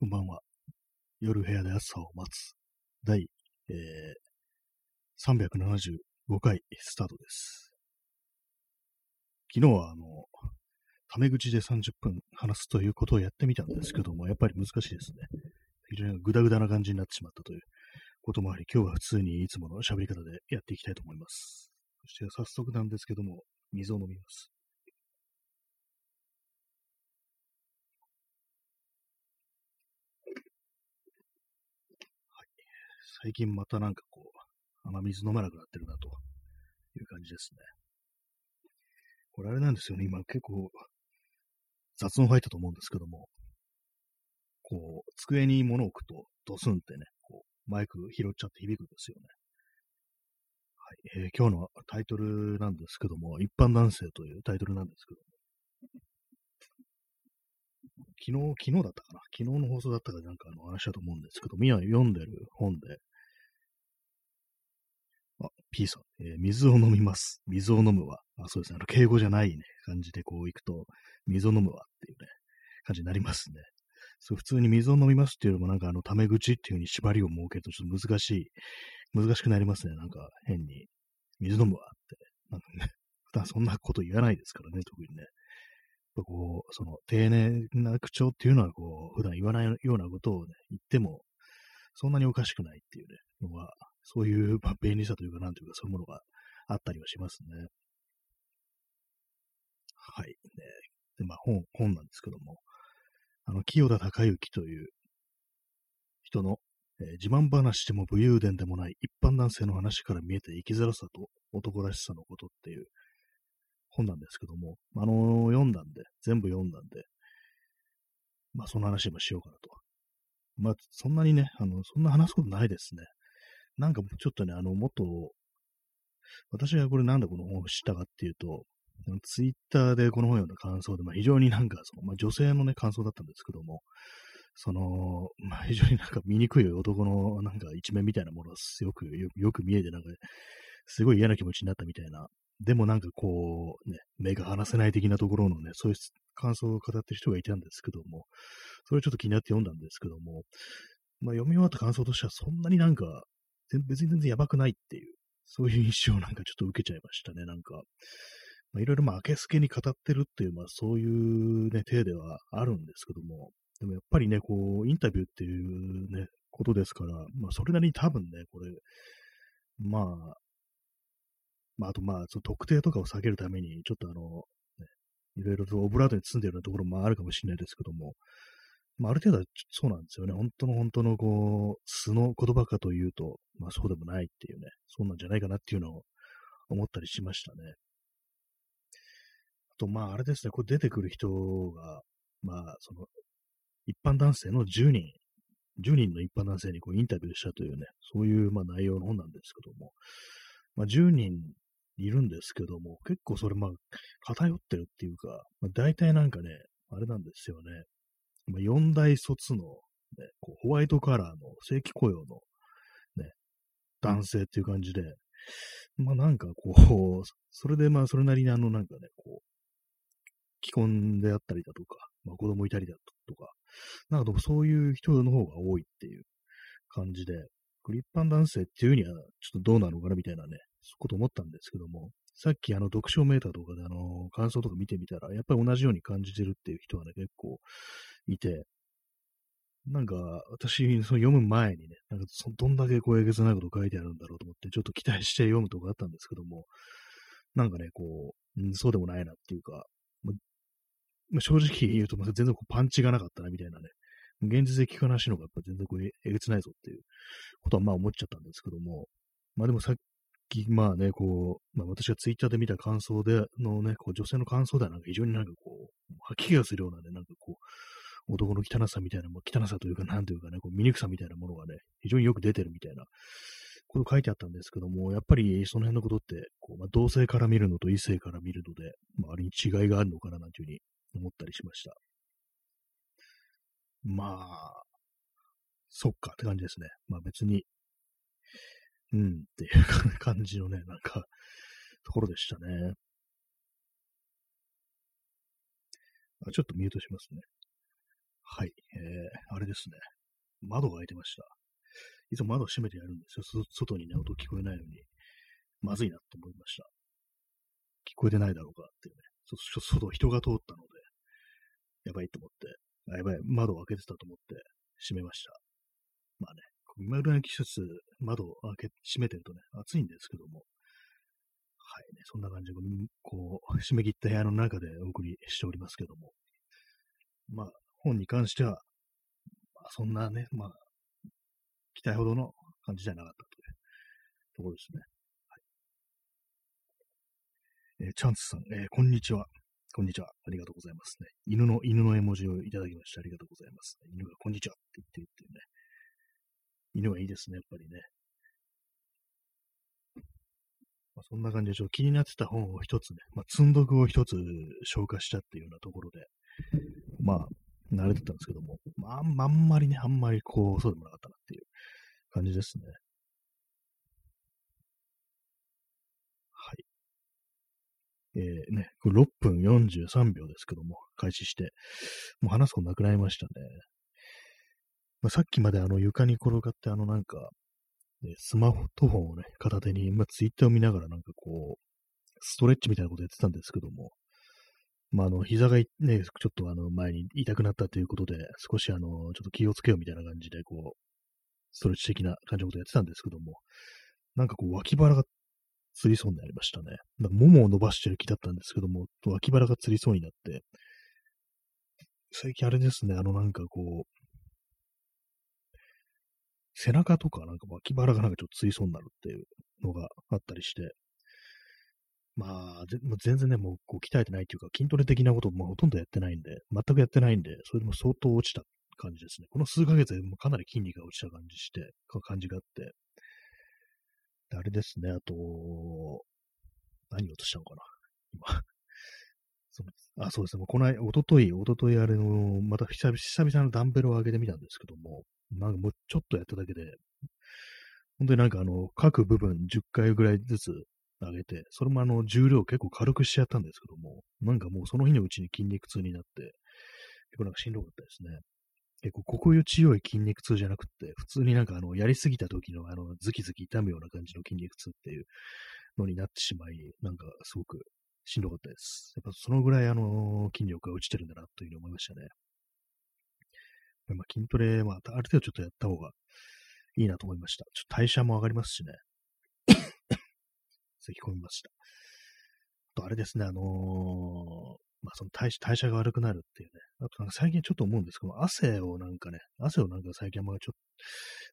こんばんは。夜部屋で朝を待つ。第、えー、375回スタートです。昨日は、あの、タメ口で30分話すということをやってみたんですけども、やっぱり難しいですね。非常にグダグダな感じになってしまったということもあり、今日は普通にいつもの喋り方でやっていきたいと思います。そして早速なんですけども、水を飲みます。最近またなんかこう、雨水飲まなくなってるなという感じですね。これあれなんですよね、今結構雑音入ったと思うんですけども、こう、机に物を置くとドスンってね、こう、マイク拾っちゃって響くんですよね。はい、えー、今日のタイトルなんですけども、一般男性というタイトルなんですけども昨日、昨日だったかな昨日の放送だったかなんかの話だと思うんですけど、今読んでる本で、あ、P さん、えー、水を飲みます。水を飲むわ。あ、そうですね。あの、敬語じゃないね、感じでこう行くと、水を飲むわっていうね、感じになりますね。そう、普通に水を飲みますっていうのもなんかあの、タメ口っていう風に縛りを設けるとちょっと難しい、難しくなりますね。なんか変に、水飲むわって。なんかね、普段そんなこと言わないですからね、特にね。こう、その、丁寧な口調っていうのは、こう、普段言わないようなことをね、言っても、そんなにおかしくないっていうね、のは、そういう、まあ、便利さというか、なんというか、そういうものがあったりはしますね。はい。ね、で、まあ、本、本なんですけども、あの、清田隆之という人の、えー、自慢話しても武勇伝でもない一般男性の話から見えて生きづらさと男らしさのことっていう本なんですけども、あの、読んだんで、全部読んだんで、まあ、その話もしようかなと。まあ、そんなにね、あの、そんな話すことないですね。なんかちょっとね、あの、もっと、私がこれなんでこの本を知ったかっていうと、ツイッターでこの本読んだ感想で、まあ、非常になんかその、まあ、女性のね、感想だったんですけども、その、まあ、非常になんか醜い男のなんか一面みたいなものがよく、よく見えて、なんか、すごい嫌な気持ちになったみたいな。でもなんかこう、ね、目が離せない的なところのね、そういう感想を語ってる人がいたんですけども、それちょっと気になって読んだんですけども、まあ読み終わった感想としてはそんなになんか、別に全然やばくないっていう、そういう印象をなんかちょっと受けちゃいましたね、なんか。いろいろまあ、明けすけに語ってるっていう、まあそういうね、体ではあるんですけども、でもやっぱりね、こう、インタビューっていうね、ことですから、まあそれなりに多分ね、これ、まあ、まあ、あとまあ、その特定とかを避けるために、ちょっとあの、ね、いろいろとオブラートに包んでるようなところもあるかもしれないですけども、まあ、ある程度はそうなんですよね。本当の本当のこう、素の言葉かというと、まあそうでもないっていうね、そうなんじゃないかなっていうのを思ったりしましたね。あと、まああれですね、これ出てくる人が、まあその、一般男性の10人、10人の一般男性にこうインタビューしたというね、そういうまあ内容の本なんですけども、まあ10人いるんですけども、結構それまあ、偏ってるっていうか、まあ、大体なんかね、あれなんですよね。まあ、4大卒の、ね、こうホワイトカラーの正規雇用の、ね、男性っていう感じで、まあなんかこう、それでまあそれなりにあのなんかね、こう、既婚であったりだとか、まあ子供いたりだとか、なんかそういう人の方が多いっていう感じで、一般男性っていうにはちょっとどうなのかなみたいなね、そういうこと思ったんですけども、さっきあの読書メーターとかであの感想とか見てみたら、やっぱり同じように感じてるっていう人がね、結構いて、なんか私、その読む前にね、なんかそどんだけこうえげつないこと書いてあるんだろうと思って、ちょっと期待して読むとこあったんですけども、なんかね、こう、うん、そうでもないなっていうか、まあ、正直言うと、全然こうパンチがなかったなみたいなね、現実的話の方がやっぱ全然こうえげつないぞっていうことはまあ思っちゃったんですけども、まあでもさっまあね、こう、まあ私がツイッターで見た感想で、のね、こう女性の感想ではなんか非常になんかこう、吐き気がするようなね、なんかこう、男の汚さみたいな、も汚さというか、なんというかね、こう醜さみたいなものがね、非常によく出てるみたいなこと書いてあったんですけども、やっぱりその辺のことって、こうまあ、同性から見るのと異性から見るので、まあ、あれに違いがあるのかななんていうふうに思ったりしました。まあ、そっかって感じですね。まあ別に、うんっていう感じのね、なんか、ところでしたね。あちょっとミュートしますね。はい、えー、あれですね。窓が開いてました。いつも窓閉めてやるんですよ。外にね、音聞こえないように。まずいなって思いました。聞こえてないだろうかっていうね。外、人が通ったので、やばいと思って、あ、やばい、窓を開けてたと思って閉めました。まあね、今ぐらいの季節、窓を開け、閉めてるとね、暑いんですけども、はいね、そんな感じで、こう、締め切った部屋の中でお送りしておりますけども、まあ、本に関しては、まあ、そんなね、まあ、期待ほどの感じじゃなかったというところですね。はいえー、チャンスさん、えー、こんにちは。こんにちは。ありがとうございますね。犬の、犬の絵文字をいただきましてありがとうございます。犬がこんにちはって言ってるっていうね。犬はいいですね、やっぱりね。まあ、そんな感じで、ちょっと気になってた本を一つね、まあ、積んどくを一つ消化したっていうようなところで、まあ、慣れてたんですけども、まあ、あんまりね、あんまりこう、そうでもなかったなっていう感じですね。はい。えー、ね、6分43秒ですけども、開始して、もう話すことなくなりましたね。まあ、さっきまであの床に転がってあのなんか、ね、スマホフォンをね、片手に、まあ、ツイッターを見ながらなんかこう、ストレッチみたいなことやってたんですけども、まあ、あの、膝がね、ちょっとあの、前に痛くなったということで、少しあの、ちょっと気をつけようみたいな感じで、こう、ストレッチ的な感じのことやってたんですけども、なんかこう、脇腹がつりそうになりましたね。なんか、ももを伸ばしてる気だったんですけども、脇腹がつりそうになって、最近あれですね、あの、なんかこう、背中とかなんか脇腹がなんかちょっとついそうになるっていうのがあったりして、まあ、全然ね、もうこう鍛えてないっていうか、筋トレ的なこともほとんどやってないんで、全くやってないんで、それでも相当落ちた感じですね。この数ヶ月でもかなり筋肉が落ちた感じして、感じがあって、あれですね、あと、何を落としたのかな、今。そあ、そうですね、この間、おととい、おとといあれの、また久々のダンベルを上げてみたんですけども、なんかもうちょっとやっただけで、本当になんかあの、各部分10回ぐらいずつ上げて、それもあの、重量結構軽くしちゃったんですけども、なんかもうその日のうちに筋肉痛になって、結構なんかしんどかったですね。結構、ここいう強い筋肉痛じゃなくて、普通になんかあの、やりすぎた時のあの、ズキズキ痛むような感じの筋肉痛っていうのになってしまい、なんかすごくしんどかったです。やっぱそのぐらいあの、筋力が落ちてるんだなというふうに思いましたね。まあ、筋トレ、まあ、ある程度ちょっとやった方がいいなと思いました。ちょっと代謝も上がりますしね。咳込みました。あと、あれですね、あのー、まあ、その代謝が悪くなるっていうね。あと、最近ちょっと思うんですけど、汗をなんかね、汗をなんか最近あんまちょっと、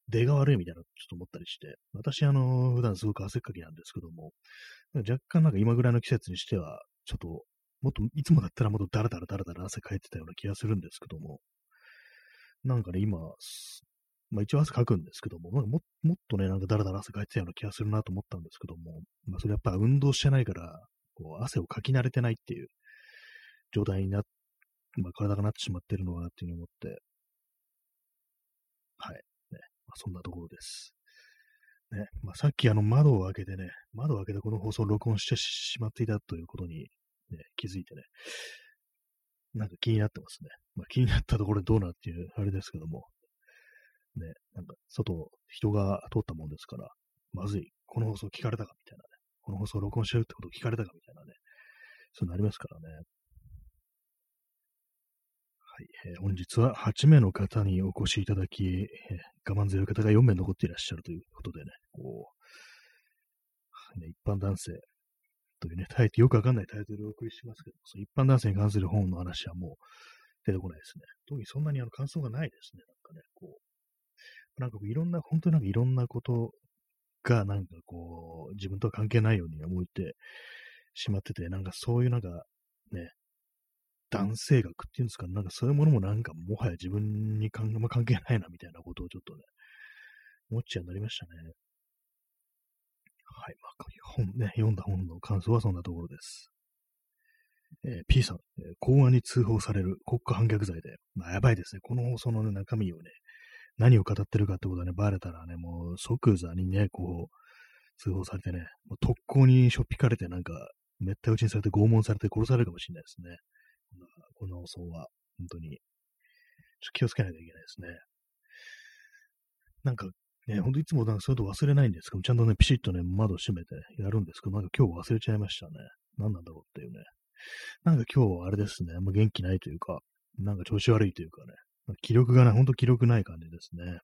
出が悪いみたいなちょっと思ったりして、私、あの、普段すごく汗っかきなんですけども、若干なんか今ぐらいの季節にしては、ちょっと、もっと、いつもだったらもっとダラダラダラダラ汗かいてたような気がするんですけども、なんかね、今、まあ一応汗かくんですけども、ももっとね、なんかダラダラ汗かいてたような気がするなと思ったんですけども、まあそれやっぱ運動してないから、こう汗をかき慣れてないっていう状態になっ、まあ体がなってしまってるのかなっていうふうに思って、はい。ね。まあ、そんなところです。ね。まあさっきあの窓を開けてね、窓を開けてこの放送を録音してしまっていたということに、ね、気づいてね、なんか気になってますね。まあ、気になったところでどうなっていう、あれですけども。ね、なんか、外、人が通ったもんですから、まずい。この放送聞かれたかみたいなね。この放送録音してるってこと聞かれたかみたいなね。そうなりますからね。はい。えー、本日は8名の方にお越しいただき、えー、我慢強い方が4名残っていらっしゃるということでね、こう、ね、一般男性、というね、タイト、よくわかんないタイトルをお送りしますけど、その一般男性に関する本の話はもう出てこないですね。特にそんなにあの感想がないですね。なんかね、こう、なんかいろんな、本当になんかいろんなことがなんかこう、自分とは関係ないように思ってしまってて、なんかそういうなんかね、男性学っていうんですか、なんかそういうものもなんかもはや自分に関, まあ、関係ないなみたいなことをちょっとね、思っちゃうなりましたね。はい。まあ、本ね、読んだ本の感想はそんなところです。えー、P さん、えー、公安に通報される国家反逆罪で、まあ、やばいですね。この放送の、ね、中身をね、何を語ってるかってことがね、バレたらね、もう即座にね、こう、通報されてね、もう特攻にしょっぴかれてなんか、めった打ちにされて拷問されて殺されるかもしれないですね。この放送は、本当に。ちょ気をつけないといけないですね。なんかね、ほんといつもなんかそういうこと忘れないんですけど、ちゃんとね、ピシッとね、窓閉めてやるんですけど、なんか今日忘れちゃいましたね。何なんだろうっていうね。なんか今日はあれですね、あんま元気ないというか、なんか調子悪いというかね、気力がない、ほんと気力ない感じですね。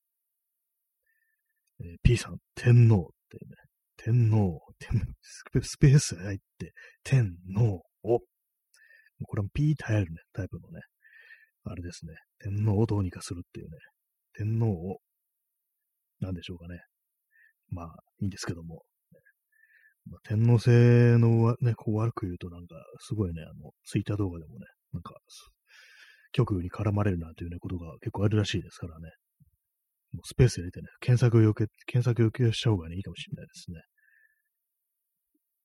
えー、P さん、天皇ってね、天皇、スペースが入って、天皇を、これも P って入るね、タイプのね、あれですね、天皇をどうにかするっていうね、天皇を、なんでしょうかね。まあ、いいんですけども、まあ、天皇制のね、こう悪く言うとなんか、すごいね、あの、ツイッター動画でもね、なんか、局に絡まれるなんていうね、ことが結構あるらしいですからね。もうスペース入れてね、検索をよけ、検索をよけした方がね、いいかもしれないですね。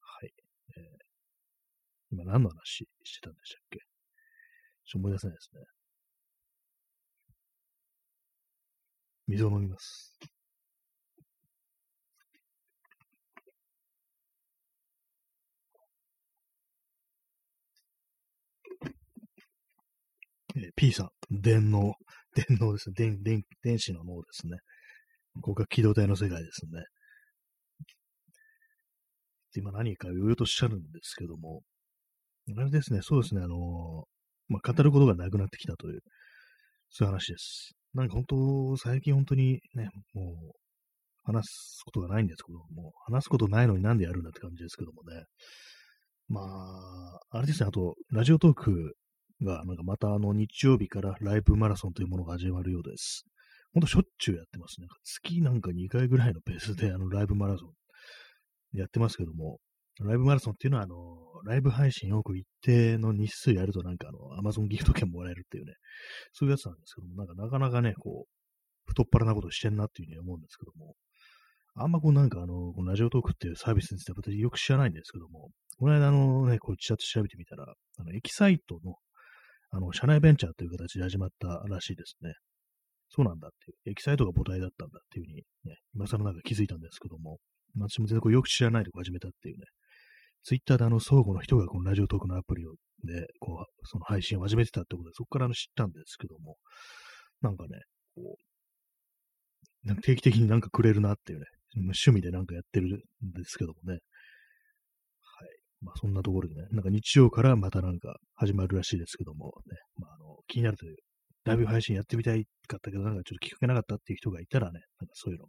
はい。えー、今何の話してたんでしたっけ？ちょっと思い出せないですね。水を飲みます。えー、P さん、電脳。電脳ですね。電、電、電子の脳ですね。ここが機動体の世界ですね。今何か言おうとおっしゃるんですけども、あれですね、そうですね、あの、まあ、語ることがなくなってきたという、そういう話です。なんか本当、最近本当にね、もう、話すことがないんですけども、話すことないのになんでやるんだって感じですけどもね。まあ、あれですね、あと、ラジオトークが、なんかまたあの日曜日からライブマラソンというものが始まるようです。ほんとしょっちゅうやってますね。月なんか2回ぐらいのペースであのライブマラソンやってますけども、ライブマラソンっていうのはあの、ライブ配信よく一定の日数やるとなんかあの、アマゾンギフト券もらえるっていうね、そういうやつなんですけども、なんかなかなかね、こう、太っ腹なことしてんなっていうふうに思うんですけども、あんまこうなんかあの、このラジオトークっていうサービスについて私よく知らないんですけども、この間あのね、こうちらっと調べてみたら、あの、エキサイトのあの、社内ベンチャーという形で始まったらしいですね。そうなんだっていう、エキサイトが母体だったんだっていうふうに、ね、今更なんか気づいたんですけども、私も全然こうよく知らないで始めたっていうね、ツイッターであの、相互の人がこのラジオトークのアプリをで、こう、その配信を始めてたってことで、そこからあの知ったんですけども、なんかね、こう、なんか定期的になんかくれるなっていうね、趣味でなんかやってるんですけどもね、はい。まあそんなところでね、なんか日曜からまたなんか始まるらしいですけども、ね、まああの、気になるという、ライブ配信やってみたいかったけど、なんかちょっときっかけなかったっていう人がいたらね、なんかそういうの、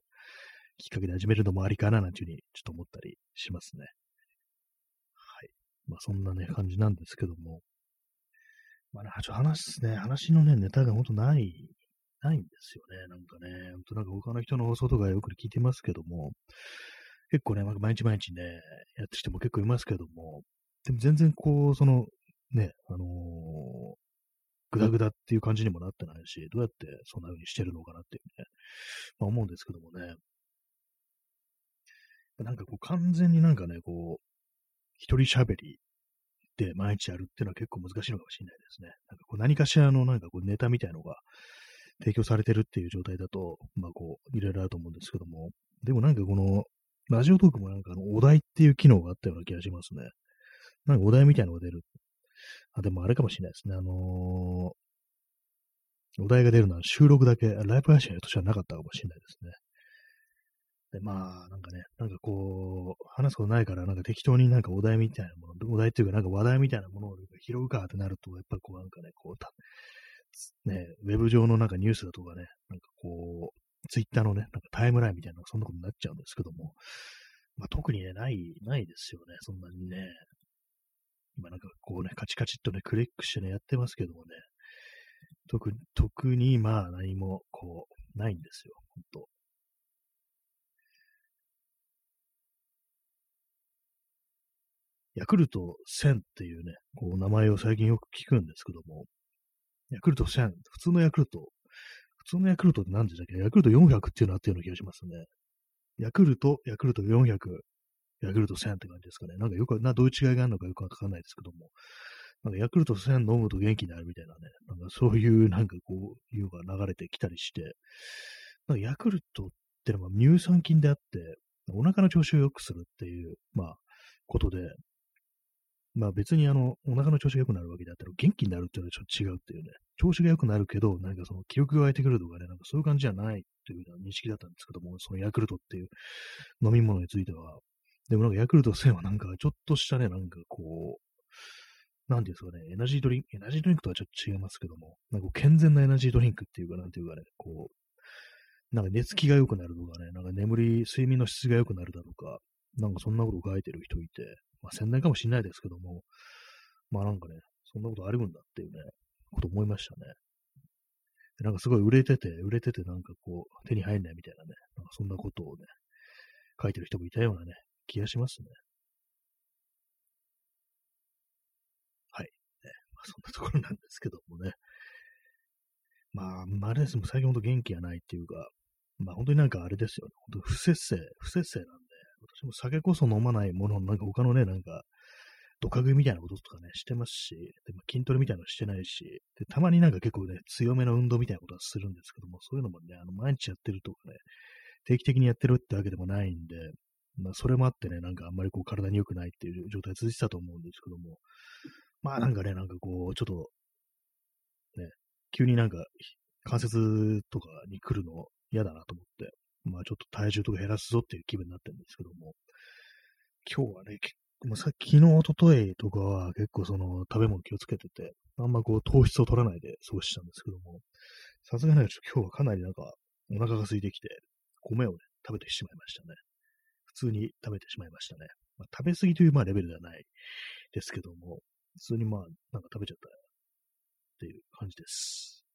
きっかけで始めるのもありかななんていうふうにちょっと思ったりしますね。まあそんなね、感じなんですけども。まあね、ちょっと話すね、話のね、ネタがほんとない、ないんですよね。なんかね、ほんとなんか他の人の放送とかよく聞いてますけども、結構ね、毎日毎日ね、やってる人も結構いますけども、でも全然こう、その、ね、あのー、ぐだぐだっていう感じにもなってないし、どうやってそんな風にしてるのかなっていうね、まあ、思うんですけどもね。なんかこう完全になんかね、こう、一人喋りで毎日やるっていうのは結構難しいのかもしれないですね。なんかこう何かしらのなんかこうネタみたいのが提供されてるっていう状態だと、まあこう、いろいろあると思うんですけども、でもなんかこのラジオトークもなんかあの、お題っていう機能があったような気がしますね。なんかお題みたいなのが出る。あ、でもあれかもしれないですね。あのー、お題が出るのは収録だけ、ライブ配信としてはなかったかもしれないですね。で、まあ、なんかね、なんかこう、話すことないから、なんか適当になんかお題みたいなもの、お題っていうかなんか話題みたいなものを拾うかってなると、やっぱりこうなんかね、こうた、ね、ウェブ上のなんかニュースだとかね、なんかこう、ツイッターのね、なんかタイムラインみたいな、そんなことになっちゃうんですけども、まあ、特にね、ない、ないですよね、そんなにね。今なんかこうね、カチカチっとね、クリックしてね、やってますけどもね、特に、特にまあ何もこう、ないんですよ、ほんヤクルト1000っていうね、こう名前を最近よく聞くんですけども、ヤクルト1000、普通のヤクルト普通のヤクルトって何でしたっけ？ヤクルト400っていうのあったような気がしますね。ヤクルト、ヤクルト400、ヤクルト1000って感じですかね。なんかよく、な、どういう違いがあるのかよくわかんないですけども。なんかヤクルト1000飲むと元気になるみたいなね。なんかそういうなんかこう、いうのが流れてきたりして、なんかヤクルトってのは乳酸菌であって、お腹の調子を良くするっていう、まあ、ことで、まあ別にあの、お腹の調子が良くなるわけであったら、元気になるっていうのはちょっと違うっていうね、調子が良くなるけど、なんかその記憶が湧いてくるとかね、なんかそういう感じじゃないというような認識だったんですけども、そのヤクルトっていう飲み物については。でもなんかヤクルト1000はなんかちょっとしたね、なんかこう、なんていうんですかね、エナジードリンク、エナジードリンクとはちょっと違いますけども、なんか健全なエナジードリンクっていうか、なんていうかね、こう、なんか寝つきが良くなるとかね、なんか眠り、睡眠の質が良くなるだとか、なんかそんなことを書いてる人いて、まあ宣伝かもしれないですけども、まあなんかね、そんなことあるんだっていうね、こと思いましたね。なんかすごい売れてて、売れててなんかこう、手に入んないみたいなね、なんかそんなことをね、書いてる人もいたようなね、気がしますね。はい。ねまあ、そんなところなんですけどもね。まあ、まあ、れですも最近ほんと元気がないっていうか、まあ本当になんかあれですよね。本当不節制、不節制なん、私も酒こそ飲まないもの、なんか他のね、なんか、ドカ食いみたいなこととかね、してますし、でも筋トレみたいなのしてないし、で、たまになんか結構ね、強めの運動みたいなことはするんですけども、そういうのもね、あの、毎日やってるとかね、定期的にやってるってわけでもないんで、まあ、それもあってね、なんかあんまりこう体に良くないっていう状態続いてたと思うんですけども、まあなんかね、なんかこう、ちょっと、ね、急になんか関節とかに来るの嫌だなと思って、まあちょっと体重とか減らすぞっていう気分になってるんですけども、今日はね、もうさ昨日、おとといとかは結構その食べ物気をつけてて、あんまこう糖質を取らないで過ごしたんですけども、さすがに今日はかなりなんかお腹が空いてきて、米をね、食べてしまいましたね。普通に食べてしまいましたね。まあ、食べ過ぎというまあレベルではないですけども、普通にまあなんか食べちゃったっていう感じです。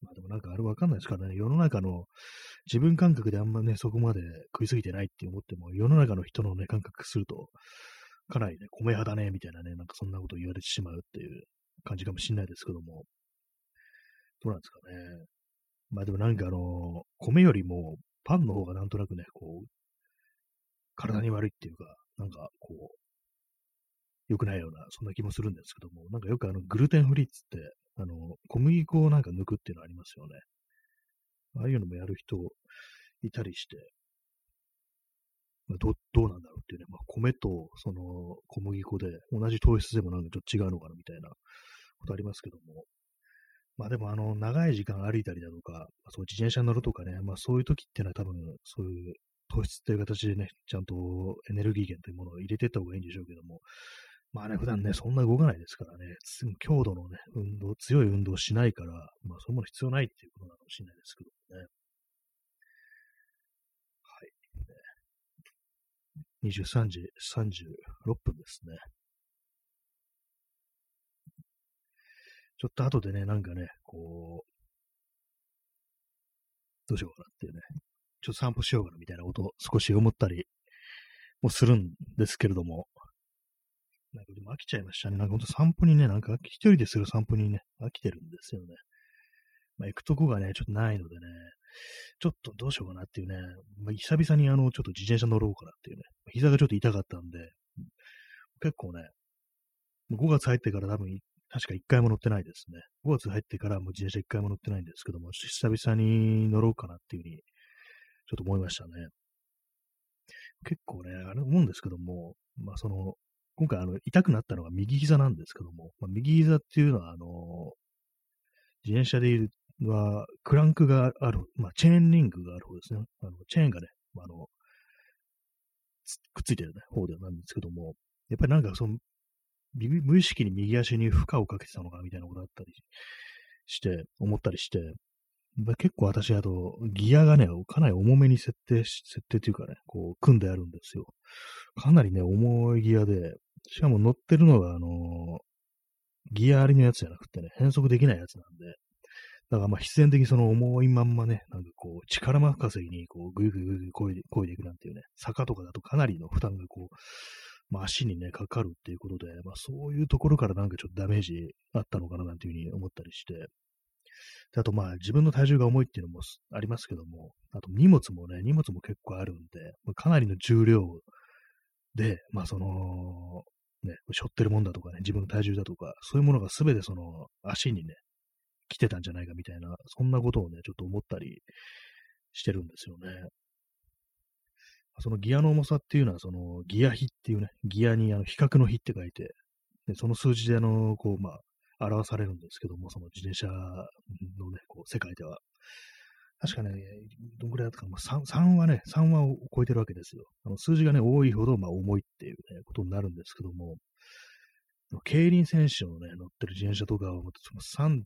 まあでもなんかあれわかんないですからね、世の中の自分感覚であんまね、そこまで食いすぎてないって思っても、世の中の人のね、感覚すると、かなりね、米派だね、みたいなね、なんかそんなこと言われてしまうっていう感じかもしれないですけども、どうなんですかね。まあでもなんかあの、米よりもパンの方がなんとなくね、こう、体に悪いっていうか、なんかこう、良くないような、そんな気もするんですけども、なんかよくあの、グルテンフリーっつって、あの、小麦粉をなんか抜くっていうのありますよね。ああいうのもやる人いたりして、まあ、どどうなんだろうっていうね、まあ、米とその小麦粉で同じ糖質でもなんかちょっと違うのかなみたいな。ことありますけども、まあでもあの、長い時間歩いたりだとか、そう自転車に乗るとかね、まあそういう時っていうのは多分、そういう糖質っていう形でね、ちゃんとエネルギー源というものを入れていった方がいいんでしょうけども、まあね、普段ね、そんな動かないですからね、強度のね、運動、強い運動しないから、まあそういうもの必要ないっていうことなのかもしれないですけどね。はい。23時36分ですね。ちょっと後でね、なんかね、こう、どうしようかなっていうね、ちょっと散歩しようかなみたいなことを少し思ったりもするんですけれども、なんかでも飽きちゃいましたね。なんかほんと散歩にね、なんか一人でする散歩にね、飽きてるんですよね。まあ、行くとこがね、ちょっとないのでね、ちょっとどうしようかなっていうね、まあ、久々にあの、ちょっと自転車乗ろうかなっていうね、膝がちょっと痛かったんで、結構ね、5月入ってから多分、確か1回も乗ってないですね。5月入ってからもう自転車1回も乗ってないんですけども、久々に乗ろうかなっていうふうに、ちょっと思いましたね。結構ね、あれ思うんですけども、まあその、今回あの、痛くなったのが右膝なんですけども、まあ、右膝っていうのは、あの、自転車でいるは、クランクがある、まあ、チェーンリングがある方ですね。あの、チェーンがね、あの、くっついてる、方ではなんですけども、やっぱりなんかその、無意識に右足に負荷をかけてたのかみたいなことだったりして、思ったりして、結構私、あと、ギアがね、かなり重めに設定し、設定というかね、こう、組んであるんですよ。かなりね、重いギアで、しかも乗ってるのが、あのー、ギアありのやつじゃなくてね、変速できないやつなんで、だからまあ必然的にその重いまんまね、なんかこう、力任せにこう、ぐいぐいぐいこいこいでいくなんていうね、坂とかだとかなりの負担がこう、まあ足にね、かかるっていうことで、まあそういうところからなんかちょっとダメージあったのかななんていうふうに思ったりして、であとまあ自分の体重が重いっていうのもありますけども、あと荷物もね、荷物も結構あるんで、まあ、かなりの重量で、まあその、ね、背負ってるもんだとかね、自分の体重だとか、そういうものがすべてその足にね、来てたんじゃないかみたいな、そんなことをね、ちょっと思ったりしてるんですよね。そのギアの重さっていうのは、そのギア比っていうね、ギアにあの比較の比って書いて、でその数字であの、こう、まあ、表されるんですけども、その自転車のね、こう、世界では。確かね、どんぐらいだったか、ま、3, 3はね、3はを超えてるわけですよ。あの数字がね、多いほど、まあ、重いっていうね、ことになるんですけども、競輪選手のね、乗ってる自転車とかは、3.8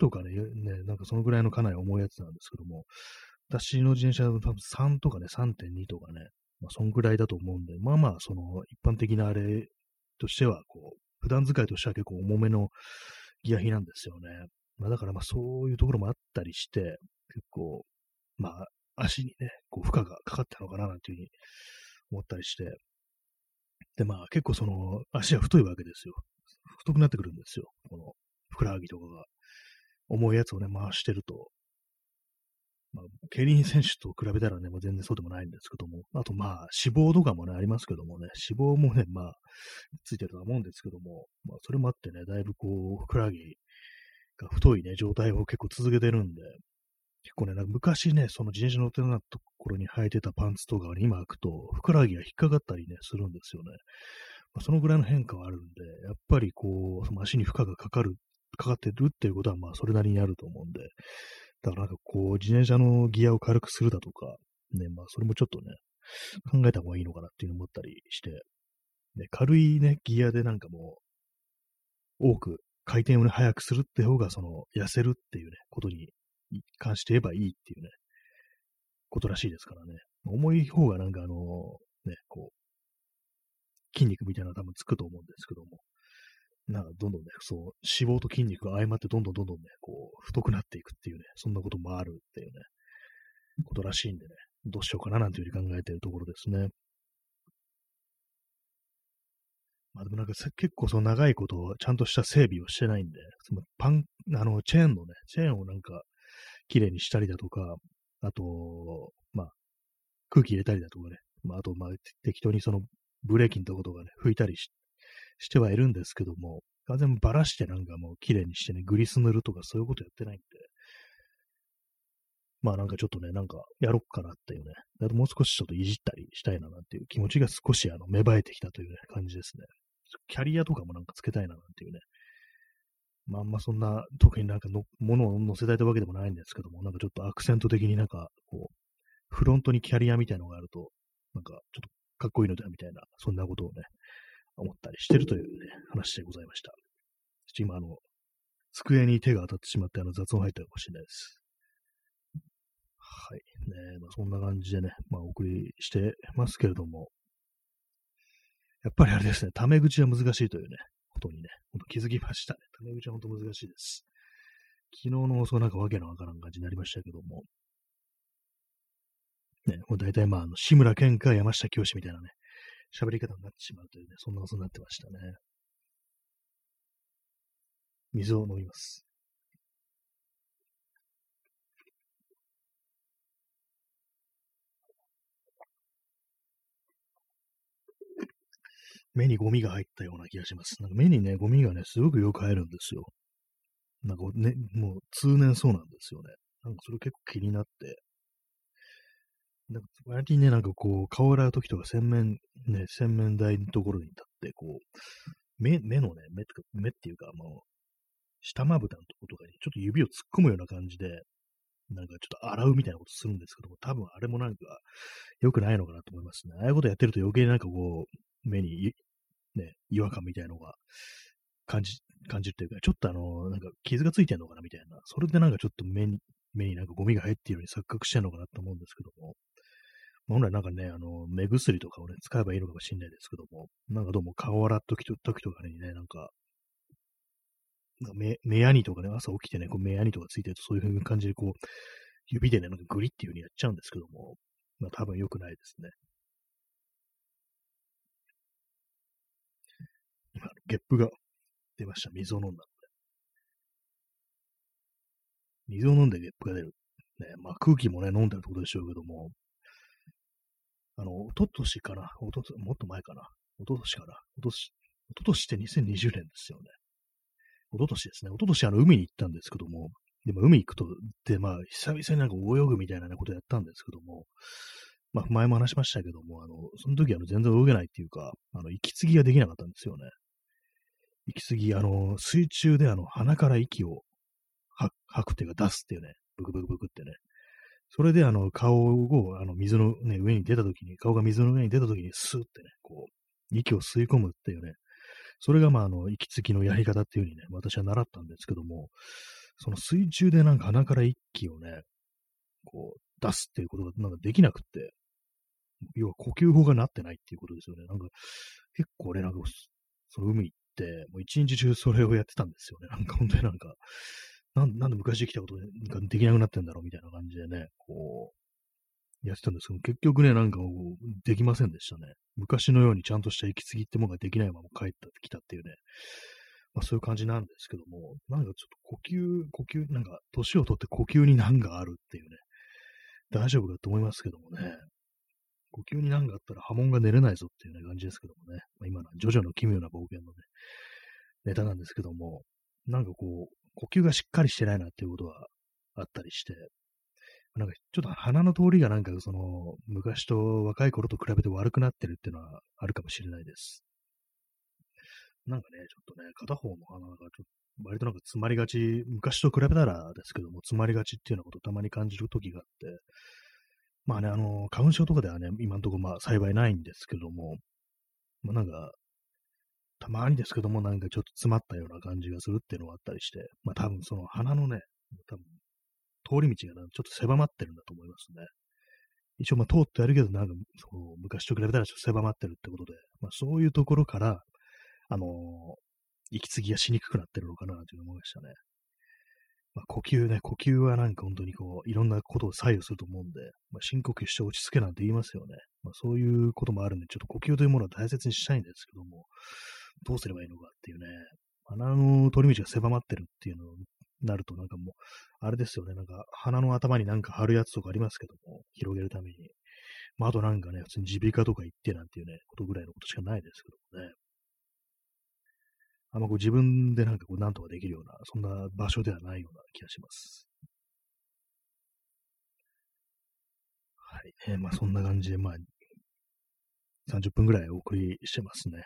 とかね、ね、なんかそのぐらいのかなり重いやつなんですけども、私の自転車は多分3とかね、3.2とかね、まあ、そんぐらいだと思うんで、まあまあ、その、一般的なあれとしては、こう、普段使いとしては結構重めのギア比なんですよね。まあだからまあそういうところもあったりして、結構、まあ足にね、こう負荷がかかったのかななんていうふうに思ったりして、でまあ結構その足は太いわけですよ。太くなってくるんですよ。このふくらはぎとかが。重いやつをね、回してると、まあ、競輪選手と比べたらね、まあ、全然そうでもないんですけども、あとまあ、脂肪とかもね、ありますけどもね、脂肪もね、まあ、ついてるとは思うんですけども、まあ、それもあってね、だいぶこう、ふくらはぎが太いね、状態を結構続けてるんで、結構ね、なんか昔ね、その自転車乗ってなところに履いてたパンツとかに今履くと、ふくらはぎが引っかかったりね、するんですよね。まあ、そのぐらいの変化はあるんで、やっぱりこう、その足に負荷がかかる、かかってるっていうことは、まあ、それなりにあると思うんで、だからなんかこう、自転車のギアを軽くするだとか、ね、まあそれもちょっとね、考えた方がいいのかなっていうのを思ったりして、ね、軽いね、ギアでなんかもう、多く回転をね、速くするって方が、その、痩せるっていうね、ことに関して言えばいいっていうね、ことらしいですからね。重い方がなんかあの、ね、こう、筋肉みたいなの多分つくと思うんですけども、なんかどんどんね、そう、脂肪と筋肉が相まってどんどんどんどんね、こう、太くなっていくっていうね、そんなこともあるっていうね、ことらしいんでね、どうしようかななんていうふうに考えてるところですね。まあでもなんか結構その長いことちゃんとした整備をしてないんで、そのパン、あの、チェーンのね、チェーンをなんか綺麗にしたりだとか、あと、まあ、空気入れたりだとかね、まああとまあ適当にそのブレーキのとことかね、拭いたりししてはいるんですけども、完全にばらしてなんかもう綺麗にしてね、グリス塗るとかそういうことやってないんで、まあなんかちょっとね、なんかやろっかなっていうね、あともう少しちょっといじったりしたいななんていう気持ちが少しあの芽生えてきたというね、感じですね。キャリアとかもなんかつけたいななんていうね。まああんまそんな、特になんかの、ものを乗せたいというわけでもないんですけども、なんかちょっとアクセント的になんか、こう、フロントにキャリアみたいなのがあると、なんかちょっとかっこいいのだみたいな、そんなことをね、思ったりしてるというね、話でございました。今、あの、机に手が当たってしまって、あの、雑音入ったかもしれないです。はい。ねまあ、そんな感じでね、まあ、お送りしてますけれども、やっぱりあれですね、タメ口は難しいというね、ことにね、ほんと気づきましたね。タメ口は本当難しいです。昨日の放送なんかわけのわからん感じになりましたけども、ね、もう大体まあ、あの、志村けんか山下清みたいなね、喋り方になってしまうというね、そんなことになってましたね。水を飲みます。目にゴミが入ったような気がします。なんか目にね、ゴミがね、すごくよく入るんですよ。なんかね、もう通年そうなんですよね。なんかそれ結構気になって、なんか割にね、なんかこう、顔洗うときとか洗面、ね、洗面台のところに立って、こう、目、目のね、目って、目っていうか、もう、下まぶたのとことかにちょっと指を突っ込むような感じで、なんかちょっと洗うみたいなことするんですけども、多分あれもなんか良くないのかなと思いますね。ああいうことやってると余計になんかこう、目に、ね、違和感みたいなのが感じ、感じるというか、ちょっとあの、なんか傷がついてんのかなみたいな。それでなんかちょっと目に、目になんかゴミが入っているように錯覚してんのかなと思うんですけども、本来なんかね、あの、目薬とかをね、使えばいいのかもしれないですけども、なんかどうも顔洗っときと、時とかにね、なんか、な目、目やにとかね、朝起きてね、こう目やにとかついてるとそういう風な感じでこう、指でね、なんかグリっていう風にやっちゃうんですけども、まあ多分良くないですね。今、ゲップが出ました。水を飲んだので。水を飲んでゲップが出る。ね、まあ空気もね、飲んでるってことでしょうけども、あの、おととしかな、おとと、もっと前かな、おととしかな、おととし、おととしって2020年ですよね。おととしですね。おととしあの海に行ったんですけども、でも海行くと、で、まあ、久々になんか泳ぐみたいなことやったんですけども、まあ、前も話しましたけども、あの、その時は全然泳げないっていうか、あの、息継ぎができなかったんですよね。息継ぎ、あの、水中であの、鼻から息を吐くっていうか出すっていうね、ブクブクブクってね。それであの、顔をあの、水のね、上に出た時に、顔が水の上に出た時にスーってね、こう、息を吸い込むっていうね、それがまあ、あの、息継ぎのやり方っていう風にね、私は習ったんですけども、その水中でなんか鼻から息をね、こう、出すっていうことがなんかできなくって、要は呼吸法がなってないっていうことですよね。なんか、結構俺なんか、その海行って、もう一日中それをやってたんですよね。なんか本当になんか、なんなんで昔できたことができなくなってんだろうみたいな感じでね、こう、やってたんですけど、結局ね、なんかこうできませんでしたね。昔のようにちゃんとした息継ぎってものができないまま帰ってきたっていうね、まあそういう感じなんですけども、なんかちょっと呼吸、呼吸、なんか年を取って呼吸に難があるっていうね、大丈夫かと思いますけどもね、呼吸に難があったら波紋が寝れないぞっていう、ね、感じですけどもね、まあ、今のジョジョの奇妙な冒険のね、ネタなんですけども、なんかこう、呼吸がしっかりしてないなっていうことがあったりして、なんかちょっと鼻の通りがなんかその昔と若い頃と比べて悪くなってるっていうのはあるかもしれないです。なんかね、ちょっとね、片方の鼻がちょっと割となんか詰まりがち、昔と比べたらですけども、詰まりがちっていうようなことをたまに感じる時があって、まあね、あの、花粉症とかではね、今のところまあ幸いないんですけども、まあなんか、たまにですけども、なんかちょっと詰まったような感じがするっていうのがあったりして、まあ多分その鼻のね、多分通り道がちょっと狭まってるんだと思いますね。一応まあ通ってあるけど、なんかその昔と比べたらちょっと狭まってるってことで、まあそういうところから、あのー、息継ぎがしにくくなってるのかなという思いましたね。まあ、呼吸ね、呼吸はなんか本当にこう、いろんなことを左右すると思うんで、まあ、深呼吸して落ち着けなんて言いますよね。まあ、そういうこともあるんで、ちょっと呼吸というものは大切にしたいんですけども、どうすればいいのかっていうね、鼻の通り道が狭まってるっていうのになると、なんかもう、あれですよね、なんか鼻の頭になんか貼るやつとかありますけども、広げるために。まあ、あとなんかね、普通に耳鼻科とか行ってなんていうね、ことぐらいのことしかないですけどもね。あんまこう自分でなんかこうなんとかできるような、そんな場所ではないような気がします。はい。えー、まあそんな感じで、まあ、30分ぐらいお送りしてますね。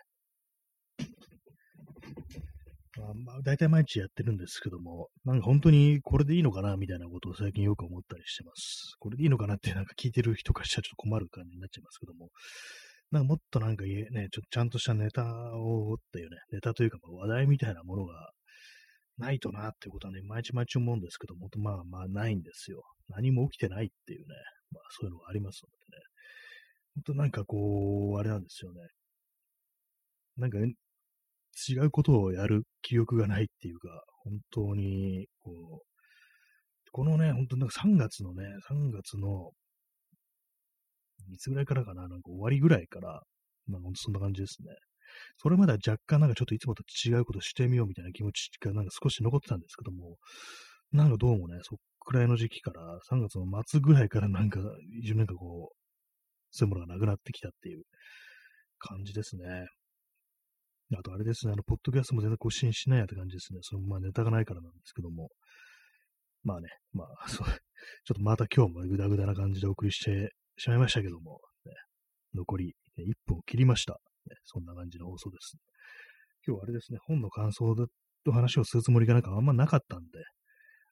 まあ、大体毎日やってるんですけども、なんか本当にこれでいいのかなみたいなことを最近よく思ったりしてます。これでいいのかなってなんか聞いてる人からしたらちょっと困る感じになっちゃいますけども、なんかもっとなんかね、ちょっとちゃんとしたネタをっていうね、ネタというか話題みたいなものがないとなっていうことはね、毎日毎日思うんですけども、まあまあないんですよ。何も起きてないっていうね、まあそういうのがありますのでね。本当なんかこう、あれなんですよね。なんか、違うことをやる記憶がないっていうか、本当に、こう、このね、本当なんか3月のね、3月のいつぐらいからかな、なんか終わりぐらいから、まあ、そんな感じですね。それまでは若干なんかちょっといつもと違うことしてみようみたいな気持ちがなんか少し残ってたんですけども、なんかどうもね、そっくらいの時期から3月の末ぐらいからなんか、一応なんかこう、そういうものがなくなってきたっていう感じですね。あとあれですね、あの、ポッドキャストも全然更新しないやって感じですね。そのまあネタがないからなんですけども。まあね、まあ、そう、ちょっとまた今日もグダグダな感じでお送りしてしまいましたけども、ね、残り、1分を切りました、ね。そんな感じの放送です。今日はあれですね、本の感想と話をするつもりがなんかあんまなかったんで、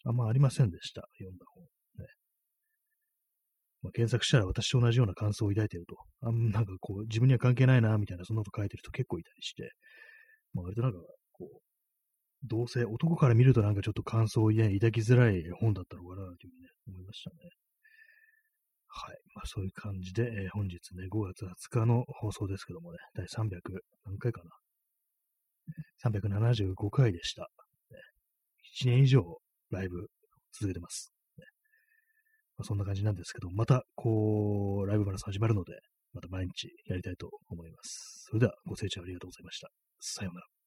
あんまありませんでした。読んだ本。まあ、検索したら私と同じような感想を抱いてると。あんなんかこう、自分には関係ないな、みたいな、そんなこと書いてる人結構いたりして、まあ、割となんか、こう、同性、男から見るとなんかちょっと感想を抱きづらい本だったのかな、というふうにね、思いましたね。はい。まあ、そういう感じで、えー、本日ね、5月20日の放送ですけどもね、第300、何回かな ?375 回でした。1年以上ライブ続けてます。まあ、そんな感じなんですけど、また、こう、ライブバランス始まるので、また毎日やりたいと思います。それでは、ご清聴ありがとうございました。さようなら。